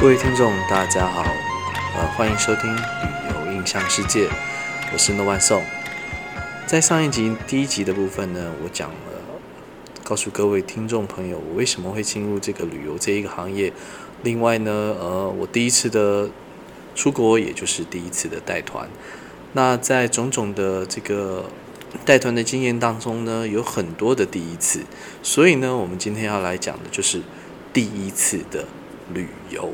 各位听众，大家好，呃，欢迎收听旅游印象世界，我是诺万颂。在上一集第一集的部分呢，我讲了，告诉各位听众朋友，我为什么会进入这个旅游这一个行业。另外呢，呃，我第一次的出国，也就是第一次的带团。那在种种的这个带团的经验当中呢，有很多的第一次，所以呢，我们今天要来讲的就是第一次的旅游。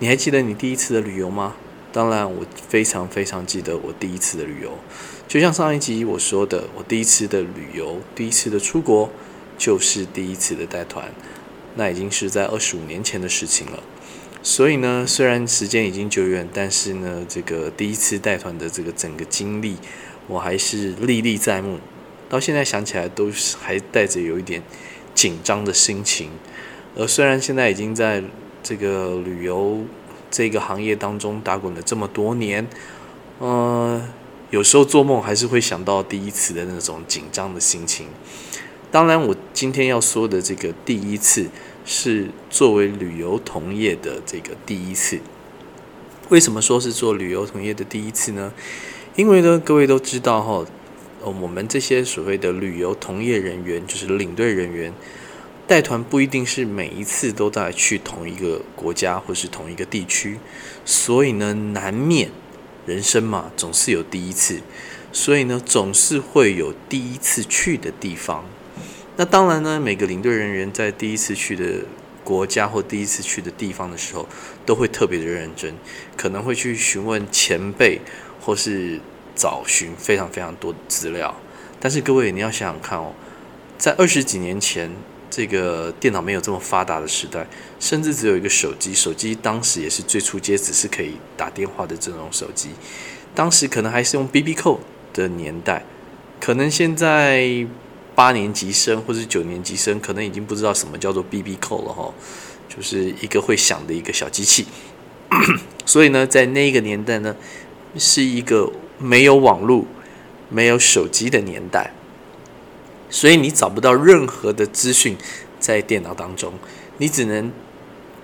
你还记得你第一次的旅游吗？当然，我非常非常记得我第一次的旅游。就像上一集我说的，我第一次的旅游，第一次的出国，就是第一次的带团。那已经是在二十五年前的事情了。所以呢，虽然时间已经久远，但是呢，这个第一次带团的这个整个经历，我还是历历在目。到现在想起来，都是还带着有一点紧张的心情。而虽然现在已经在这个旅游这个行业当中打滚了这么多年，呃，有时候做梦还是会想到第一次的那种紧张的心情。当然，我今天要说的这个第一次是作为旅游同业的这个第一次。为什么说是做旅游同业的第一次呢？因为呢，各位都知道哈，我们这些所谓的旅游同业人员，就是领队人员。带团不一定是每一次都在去同一个国家或是同一个地区，所以呢，难免人生嘛，总是有第一次，所以呢，总是会有第一次去的地方。那当然呢，每个领队人员在第一次去的国家或第一次去的地方的时候，都会特别的认真，可能会去询问前辈或是找寻非常非常多的资料。但是各位，你要想想看哦，在二十几年前。这个电脑没有这么发达的时代，甚至只有一个手机。手机当时也是最初阶，只是可以打电话的这种手机。当时可能还是用 BB 扣的年代，可能现在八年级生或者九年级生，可能已经不知道什么叫做 BB 扣了哈，就是一个会响的一个小机器。所以呢，在那个年代呢，是一个没有网络、没有手机的年代。所以你找不到任何的资讯在电脑当中，你只能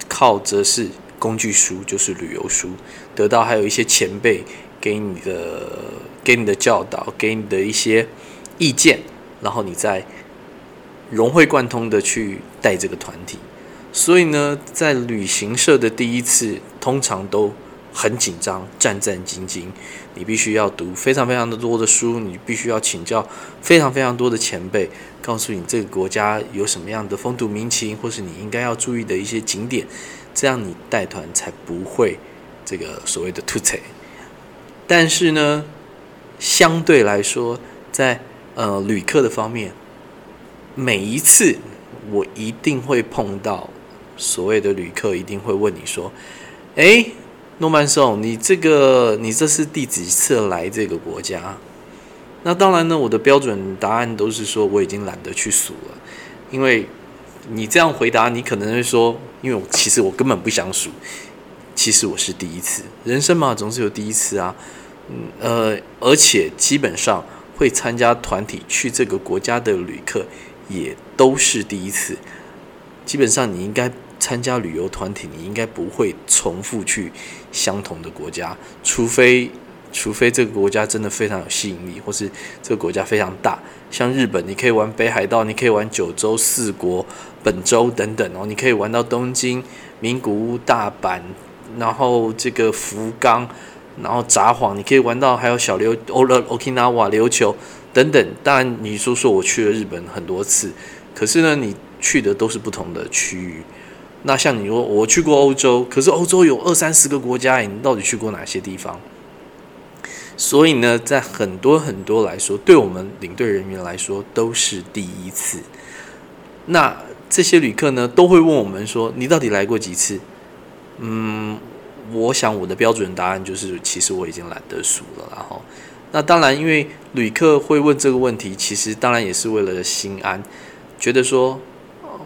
靠着是工具书，就是旅游书，得到还有一些前辈给你的给你的教导，给你的一些意见，然后你再融会贯通的去带这个团体。所以呢，在旅行社的第一次，通常都。很紧张，战战兢兢。你必须要读非常非常的多的书，你必须要请教非常非常多的前辈，告诉你这个国家有什么样的风土民情，或是你应该要注意的一些景点，这样你带团才不会这个所谓的吐槽。但是呢，相对来说，在呃旅客的方面，每一次我一定会碰到所谓的旅客，一定会问你说：“哎。”诺曼颂，你这个你这是第几次来这个国家？那当然呢，我的标准答案都是说我已经懒得去数了，因为你这样回答，你可能会说，因为我其实我根本不想数，其实我是第一次，人生嘛总是有第一次啊，嗯呃，而且基本上会参加团体去这个国家的旅客也都是第一次，基本上你应该。参加旅游团体，你应该不会重复去相同的国家，除非除非这个国家真的非常有吸引力，或是这个国家非常大，像日本，你可以玩北海道，你可以玩九州四国、本州等等哦，你可以玩到东京、名古屋、大阪，然后这个福冈，然后札幌，你可以玩到还有小琉、欧勒 Okinawa 琉球等等。当然，你说说我去了日本很多次，可是呢，你去的都是不同的区域。那像你说，我去过欧洲，可是欧洲有二三十个国家，你到底去过哪些地方？所以呢，在很多很多来说，对我们领队人员来说都是第一次。那这些旅客呢，都会问我们说：“你到底来过几次？”嗯，我想我的标准答案就是，其实我已经懒得数了。然后，那当然，因为旅客会问这个问题，其实当然也是为了心安，觉得说。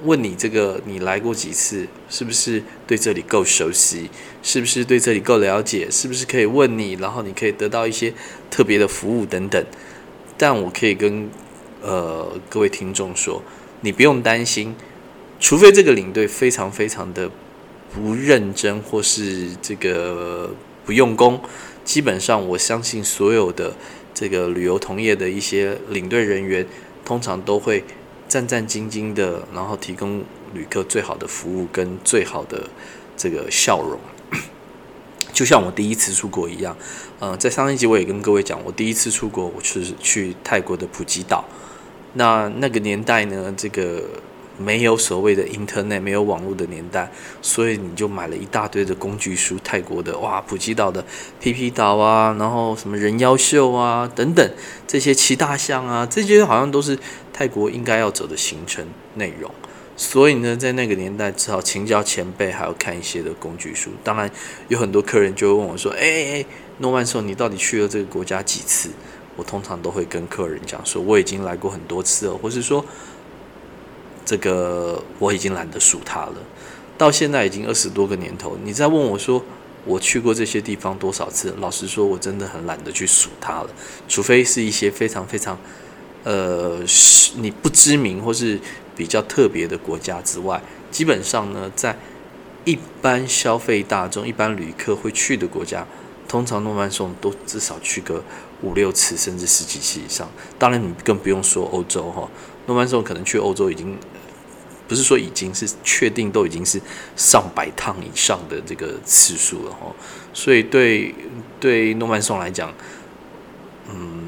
问你这个，你来过几次？是不是对这里够熟悉？是不是对这里够了解？是不是可以问你，然后你可以得到一些特别的服务等等？但我可以跟呃各位听众说，你不用担心，除非这个领队非常非常的不认真或是这个不用功，基本上我相信所有的这个旅游同业的一些领队人员，通常都会战战兢兢的，然后提供旅客最好的服务跟最好的这个笑容。就像我第一次出国一样，呃，在上一集我也跟各位讲，我第一次出国，我是去泰国的普吉岛。那那个年代呢，这个没有所谓的 Internet，没有网络的年代，所以你就买了一大堆的工具书，泰国的哇，普吉岛的皮皮岛啊，然后什么人妖秀啊等等这些骑大象啊，这些好像都是泰国应该要走的行程内容。所以呢，在那个年代，只好请教前辈，还要看一些的工具书。当然，有很多客人就会问我说：“哎哎，诺曼颂，你到底去了这个国家几次？”我通常都会跟客人讲说：“我已经来过很多次了，或是说，这个我已经懒得数它了。到现在已经二十多个年头，你再问我说我去过这些地方多少次？老实说，我真的很懒得去数它了。除非是一些非常非常，呃，你不知名或是。”比较特别的国家之外，基本上呢，在一般消费大众、一般旅客会去的国家，通常诺曼颂都至少去个五六次，甚至十几次以上。当然，你更不用说欧洲哈，诺曼颂可能去欧洲已经不是说已经是确定都已经是上百趟以上的这个次数了哈。所以对对诺曼颂来讲，嗯。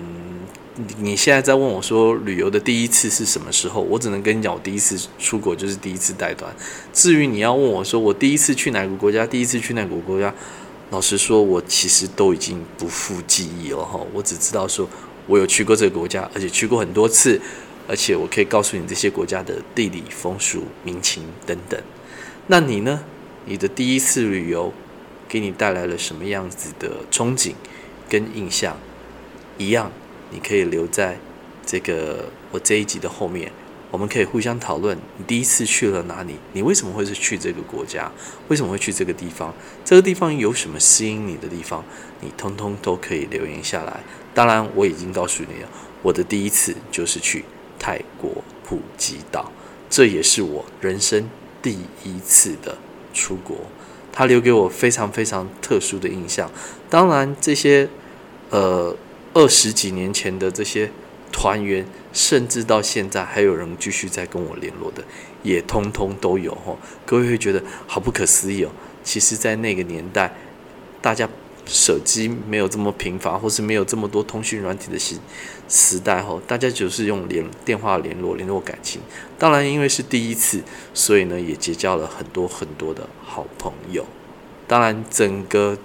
你现在在问我说旅游的第一次是什么时候？我只能跟你讲，我第一次出国就是第一次带团。至于你要问我说我第一次去哪个国家，第一次去哪个国家，老实说，我其实都已经不复记忆了哈。我只知道说我有去过这个国家，而且去过很多次，而且我可以告诉你这些国家的地理风俗民情等等。那你呢？你的第一次旅游给你带来了什么样子的憧憬跟印象？一样。你可以留在这个我这一集的后面，我们可以互相讨论。你第一次去了哪里？你为什么会是去这个国家？为什么会去这个地方？这个地方有什么吸引你的地方？你通通都可以留言下来。当然，我已经告诉你了，我的第一次就是去泰国普吉岛，这也是我人生第一次的出国，它留给我非常非常特殊的印象。当然，这些呃。二十几年前的这些团员，甚至到现在还有人继续在跟我联络的，也通通都有哈。各位会觉得好不可思议哦。其实，在那个年代，大家手机没有这么频繁，或是没有这么多通讯软体的时时代后，大家就是用联电话联络联络感情。当然，因为是第一次，所以呢，也结交了很多很多的好朋友。当然，整个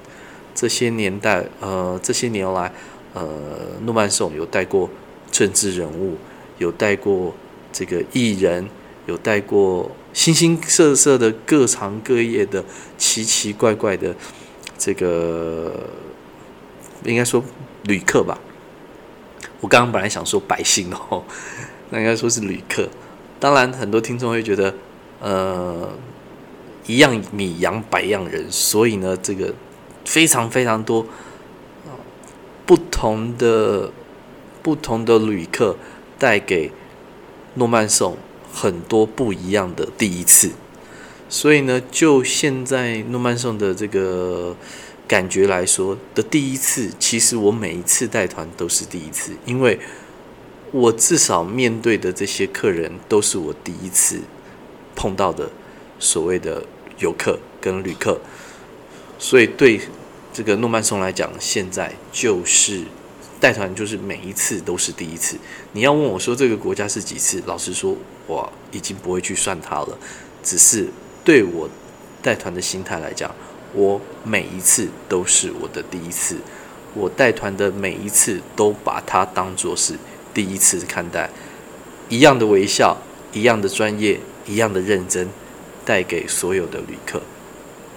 这些年代，呃，这些年来。呃，诺曼颂有带过政治人物，有带过这个艺人，有带过形形色色的各行各业的奇奇怪怪的这个，应该说旅客吧。我刚刚本来想说百姓哦，那应该说是旅客。当然，很多听众会觉得，呃，一样米养百样人，所以呢，这个非常非常多。不同的不同的旅客带给诺曼颂很多不一样的第一次，所以呢，就现在诺曼颂的这个感觉来说的第一次，其实我每一次带团都是第一次，因为我至少面对的这些客人都是我第一次碰到的所谓的游客跟旅客，所以对。这个诺曼松来讲，现在就是带团，就是每一次都是第一次。你要问我说这个国家是几次？老实说，我已经不会去算它了。只是对我带团的心态来讲，我每一次都是我的第一次。我带团的每一次都把它当做是第一次看待，一样的微笑，一样的专业，一样的认真，带给所有的旅客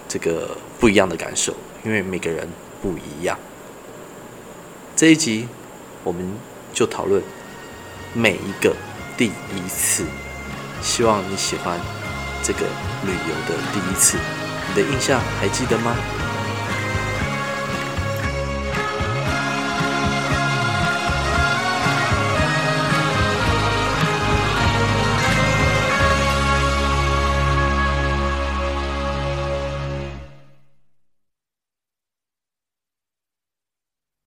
这个不一样的感受。因为每个人不一样，这一集我们就讨论每一个第一次。希望你喜欢这个旅游的第一次，你的印象还记得吗？